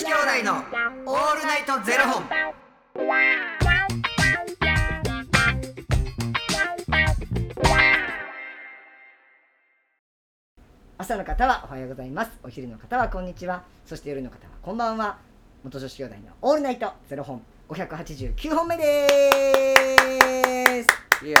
子兄弟のオールナイトゼロ本。朝の方はおはようございます。お昼の方はこんにちは。そして夜の方はこんばんは。元女子兄弟のオールナイトゼロ本。589本目です。いや、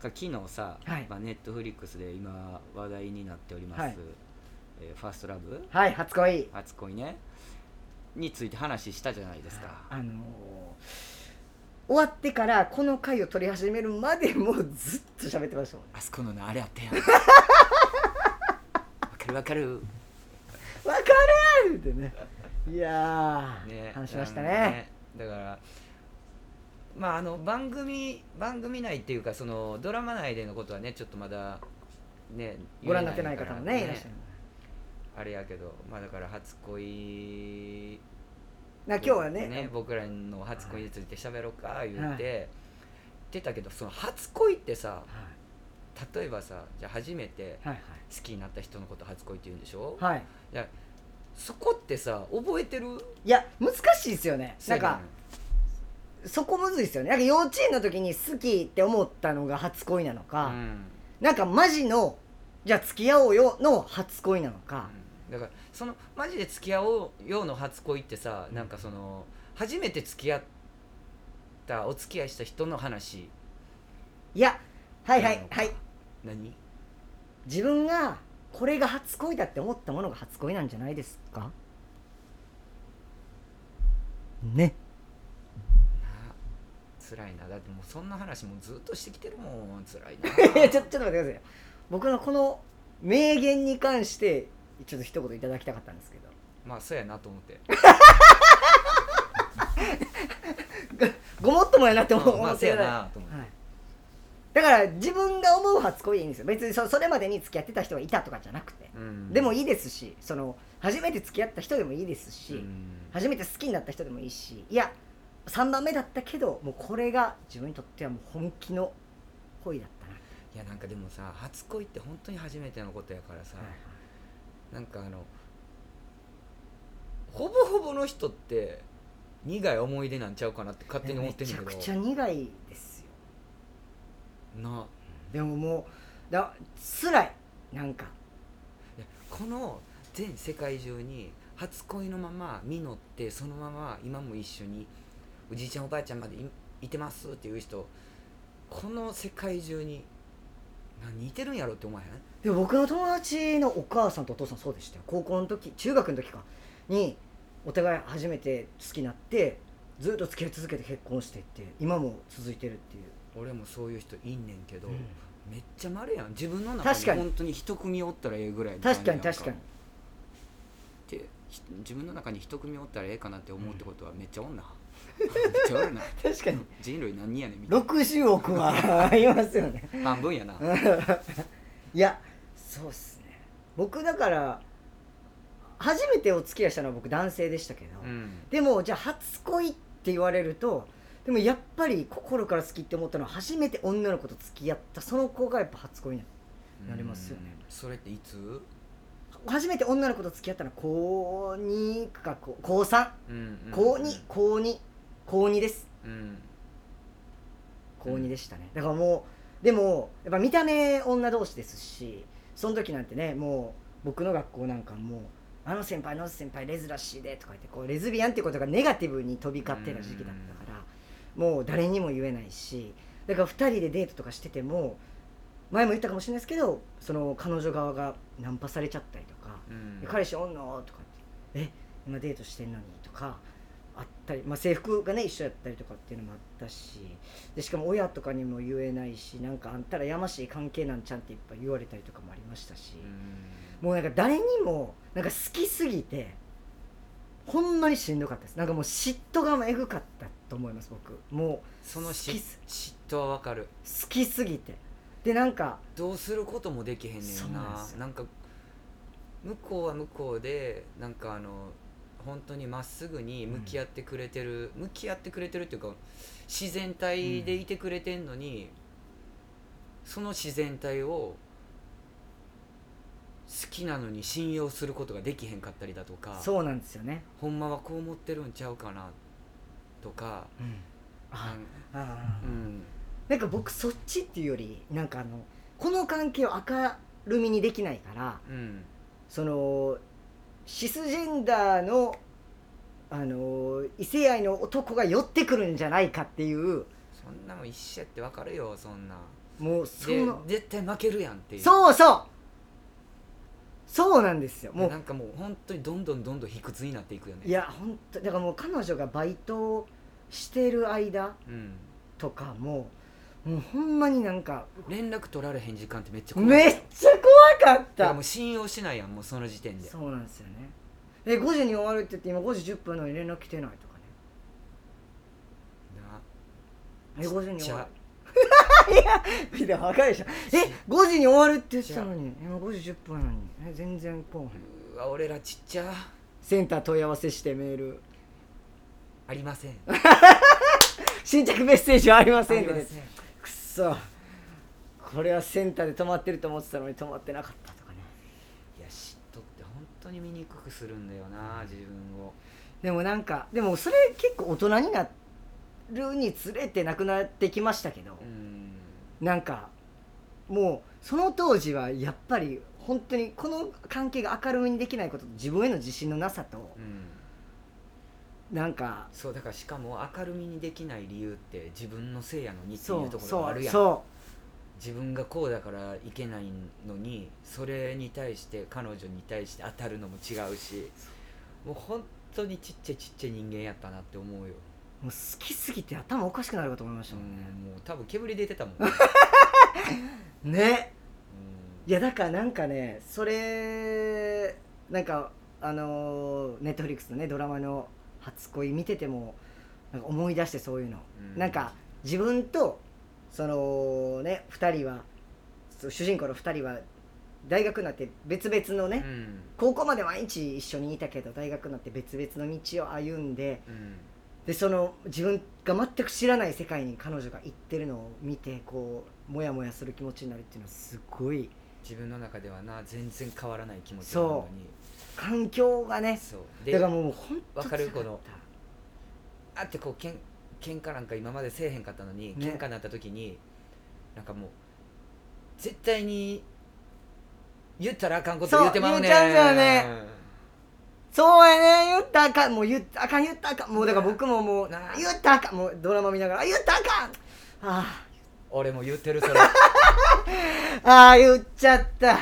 か昨日さ、はいまあ Netflix で今話題になっております。はいえーファーストラブ、はい初恋初恋ね。について話したじゃないですか。あのー終わってからこの回を撮り始めるまでもうずっと喋ってましたもんあそこのなあれあったやん。わかるわかる。わかるってねいやー、ね、話しましたあねのだからまああの番組番組内っていうかそのドラマ内でのことはねちょっとまだねご覧になってない方もねいらっしゃるあれやけどまあだから初恋な今日はねね僕らの初恋について喋ろうか言って、言ってたけどその初恋ってさは例えばさじゃあ初めていはい。好きになった人のこと初恋って言うんでしょ、はい、そこってさ覚えてる？いや難しいですよね。なんかそこむずいですよね。なんか幼稚園の時に好きって思ったのが初恋なのか、うん。なんかマジのじゃあ付き合おうよの初恋なのか、だからそのマジで付き合おうようの初恋ってさなんかその初めて付き合ったお付き合いした人の話。いやはいはないはい。何？自分がこれが初恋だって思ったものが初恋なんじゃないですか？ね。な辛いな。だってもうそんな話もずっとしてきてるもん。辛いな。いやちょちょっと待ってください。よ僕のこの名言に関してちょっと一言いただきたかったんですけど。まあそうやなと思って。ご もっともやなって思う。うんまあそうやなと思って、はい、だから自分が思う初恋でいいんですよ。別にそそれまでに付き合ってた人がいたとかじゃなくて、うん。でもいいですしその初めて付き合った人でもいいですし、うん。初めて好きになった人でもいいし。いや3番目だったけどもうこれが自分にとってはもう本気の恋だったな、いやなんかでもさ初恋って本当に初めてのことやからさ、なんかあのほぼほぼの人って苦い思い出なんちゃうかなって勝手に思ってんねんけど。めちゃくちゃ苦いですよ。な。でももうだ辛いなんか。この全世界中に初恋のまま実ってそのまま今も一緒におじいちゃんおばあちゃんまでいいてますっていう人この世界中に何似てるんやろって思わへん？でも僕の友達のお母さんとお父さんそうでしたよ。高校の時中学の時かにお互い初めて好きになってずっと付き合い続けて結婚していって今も続いてるっていう、俺もそういう人いんねんけど、うん。めっちゃまれやん。自分の中にに。本当に一組おったらええぐらいの確かに確かに。ってひ自分の中に一組おったらええかなって思うってことはめっちゃおんな、めっちゃおるな。確かに。人類何人やねんみたい60億はいますよね。な半分やな、いやそうっすね。僕だから初めてお付き合いしたのは僕男性でしたけど、うん。でもじゃあ初恋って言われるとでもやっぱり心から好きって思ったのは初めて女の子と付き合ったその子がやっぱ初恋なのなりますよね。うん。それっていつ、初めて女の子と付き合ったのは高2か高高3うんうん高2高2高2です。うん。高2でしたね。だからもうでもやっぱ見た目女同士ですしその時なんてねもう僕の学校なんかもうあの先輩あの先輩レズらしいでとか言ってこうレズビアンってことがネガティブに飛び交ってた時期だったからもう誰にも言えないしだから2人でデートとかしてても前も言ったかもしれないですけどその彼女側がナンパされちゃったりとかうん彼氏おんの？とかってえ？今デートしてんのにとかあったり、まあ、制服がね一緒やったりとかっていうのもあったしでしかも親とかにも言えないしなんかあんたらやましい関係なんちゃんっていっぱい言われたりとかもありましたし、うん。もうなんか誰にもなんか好きすぎてほんまにしんどかったです。なんかもう嫉妬がえぐかったと思います僕。もその嫉妬はわかる。う好きすぎて。でなんかどうすることもできへんねそんななんか向こうは向こうでなんかあの本当にまっすぐに向き合ってくれてる、向き合ってくれてるっていうか自然体でいてくれてんのに、その自然体を好きなのに信用することができへんかったりだとかそうなんですよね、ほんまはこう思ってるんちゃうかなとか、あなんあ。うん。なんか僕そっちっていうよりなんかあのこの関係を明るみにできないからうん。そのシスジェンダーのあの異性愛の男が寄ってくるんじゃないかっていう。そんなもん一緒やってわかるよそんな。もうそでの絶対負けるやんっていう。そうそう。そうなんですよ。もうなんかもう本当にどんどんどんどん卑屈になっていくよね。いや本当だからもう彼女がバイトしてる間うん、とかももうほんまになんか連絡取られへん時間ってめっちゃ怖い。めっちゃ怖かった。もう信用しないやんもうその時点で。そうなんですよね。え5時に終わるって言って今5時10分なのに連絡来てないとかね。え5時に終わる。いや見て分かるでしょえ5時に終わるって言ってたのに。今5時10分なのに。え全然来おへん。うわ俺らちっちゃ。センター問い合わせしてメール。ありません。新着メッセージはありまあせん。ねくっそこれはセンターで止まってると思ってたのに止まってなかったとかね。いや嫉妬って本当に醜くするんだよな自分を。でもなんかでもそれ結構大人になるにつれてなくなってきましたけど、うん。なんかもうその当時はやっぱり本当にこの関係が明るみにできないことと自分への自信のなさとうん。なんかそうだからしかも明るみにできない理由って自分のせいやのにってそいうところそがあるやん。うそ自分がこうだからいけないのにそれに対して彼女に対して当たるのも違うしもう本当にちっちゃいちっちゃい人間やったなって思うよ、うもう好きすぎて頭おかしくなるかと思いましうんたもんね、もう多分煙出てたもん、ね。ういやだからなんかねそれなんかあのネットフリックスのねドラマの「初恋」見ててもなんか思い出してそういうの、うん。なんか自分とそのね2人は主人公の2人は大学になって別々のね、ん。高校まで毎日一緒にいたけど大学になって別々の道を歩んでうん。でその自分が全く知らない世界に彼女が行ってるのを見てこうモヤモヤする気持ちになるっていうのはすごい自分の中ではな全然変わらない気持ちなのに。環境がねだでからもう本当わかるこのあってこうけん喧嘩なんか今までせえへんかったのに、ね。喧嘩になった時になんかもう絶対に言ったらあかんこと言うてまうねん。そう言っちゃうんだよね。そうやね。言ったらあかん。もう言ったらあかん言ったらあかん。もうだから僕ももう言ったらあかん。もうドラマ見ながらあ言ったらあかん。あ俺も言ってるそれ。ー あー言っちゃった。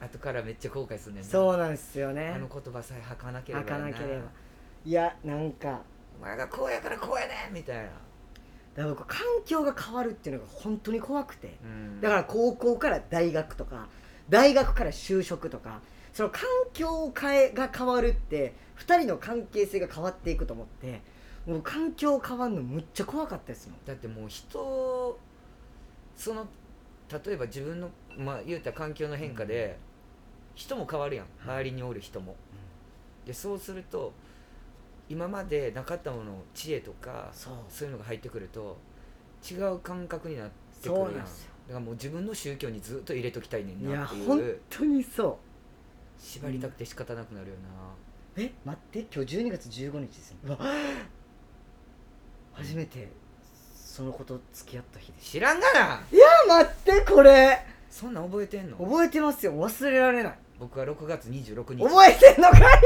後からめっちゃ後悔すんねんな。そうなんですよあねの言葉さえ吐かなければ開かやなければ。いやなんかお前がこうやからこうやねんみたいな、だから僕環境が変わるっていうのが本当に怖くて。うん。だから高校から大学とか大学から就職とかその環境を変えが変わるって2人の関係性が変わっていくと思ってもう環境変わるのむっちゃ怖かったですもん。だってもう人その例えば自分のまあ言うたら環境の変化で、人も変わるやん。周りにおる人も、でそうすると今までなかったもの知恵とかそう。いうのが入ってくると違う感覚になってくるやんだからもう自分の宗教にずっと入れときたいねんいやなってい本う当にそ縛りたくて仕方なくなるよな、うえ待って。今日12月15日ですよ。うわ初めてその子と付き合った日です。知らんがな！いや待ってこれ。そんなん覚えてんの？覚えてますよ。忘れられない。僕は6月26日。覚えてんのかい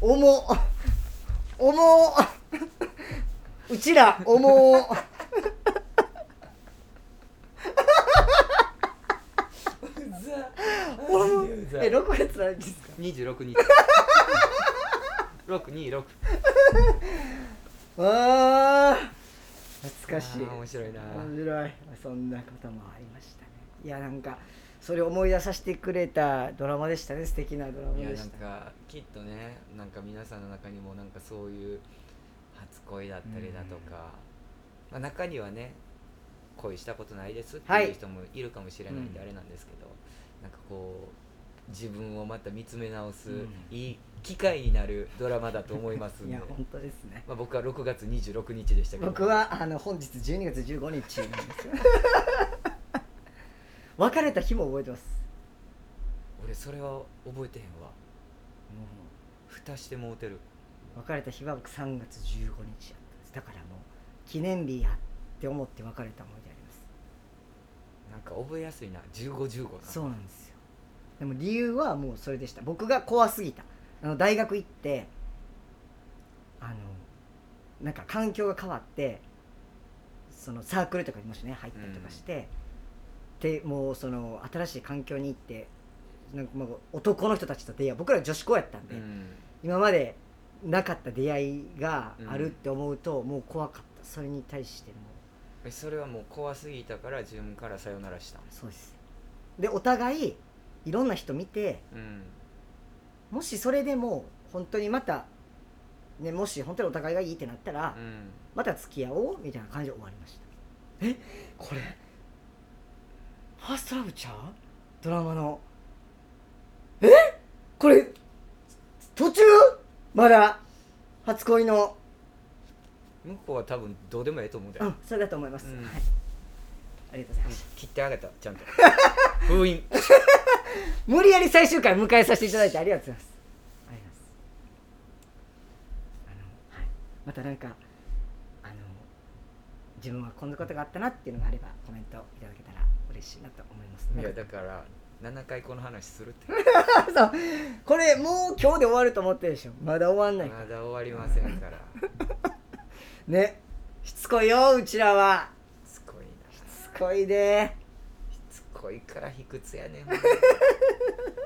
重っ重っ。うちら重っ。うざ。え6月何日ですか？26日。626あ。ー懐かしい。あー面白いな。面白い。そんなこともありましたね。いやなんかそれを思い出させてくれたドラマでしたね。素敵なドラマいやなんでしたかきっとねなんか皆さんの中にもなんかそういう初恋だったりだとか、まあ、中にはね恋したことないですってはい。いう人もいるかもしれないんでうんあれなんですけど、なんかこう自分をまた見つめ直す、うん。いい機会になるドラマだと思いますんで。いや本当ですね。まあ、僕は6月26日でしたけど。僕はあの本日12月15日なんですよ 別れた日も覚えてます。俺それは覚えてへんわ。蓋してもうてる。別れた日は僕3月15日やったんです。だからもう記念日やって思って別れた思い出あります。なんか覚えやすいな。1515な。そうなんですよ。でも理由はもうそれでした。僕が怖すぎた。あの大学行ってあのなんか環境が変わってそのサークルとかにもしね入ったりとかして、でもうその新しい環境に行ってなんか男の人たちと出会い僕ら女子校やったんで、うん。今までなかった出会いがあるって思うと、もう怖かった。それに対しても。えそれはもう怖すぎたから自分からさよならしたんそうです。でお互いいろんな人見てうん。もしそれでも本当にまた、ね、もし本当にお互いがいいってなったら、うん。また付き合おうみたいな感じで終わりました。え？これファーストラブちゃうドラマの。え？これ途中？まだ。初恋の。向こうは多分どうでもええと思うんだよ、うんそれだと思います、うん。はい。ありがとうございます、切ってあげたちゃんと。封印。無理やり最終回迎えさせていただいてありがとうございます。ありがとうございます。あの、はい、またなんかあの自分はこんなことがあったなっていうのがあればコメントいただけたら嬉しいなと思います。いやだから7回この話するって。そう。これもう今日で終わると思ってるでしょ。まだ終わんないまだ終わりませんから。ね。しつこいようちらは。しつこいな。しつこいで。しつこいから卑屈やねん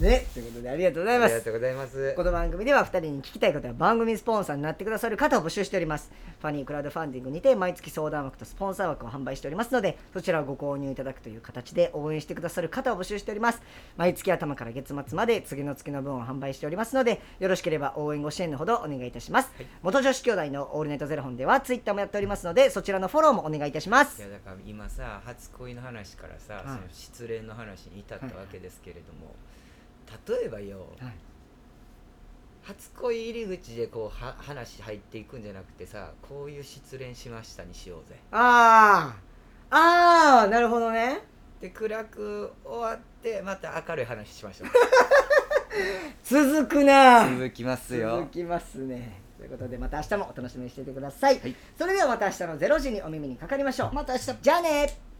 ね。ということでありがとうございます。ありがとうございます。この番組では2人に聞きたいことや番組スポンサーになってくださる方を募集しております。ファニークラウドファンディングにて毎月相談枠とスポンサー枠を販売しておりますのでそちらをご購入いただくという形で応援してくださる方を募集しております。毎月頭から月末まで次の月の分を販売しておりますのでよろしければ応援ご支援のほどお願いいたします、はい。元女子兄弟のオールネットゼロ本ではツイッターもやっておりますのでそちらのフォローもお願いいたします。いやだから今さ初恋の話からさ、はい。その失恋の話に至ったわけですけれども、例えばよはい。初恋入り口でこうは話入っていくんじゃなくてさこういう失恋しましたにしようぜ。あー。あーなるほどね。で暗く終わってまた明るい話しましょう。続くな。続きますよ。続きますね。ということでまた明日もお楽しみにしていてください、はい。それではまた明日の0時にお耳にかかりましょう。また明日。じゃあね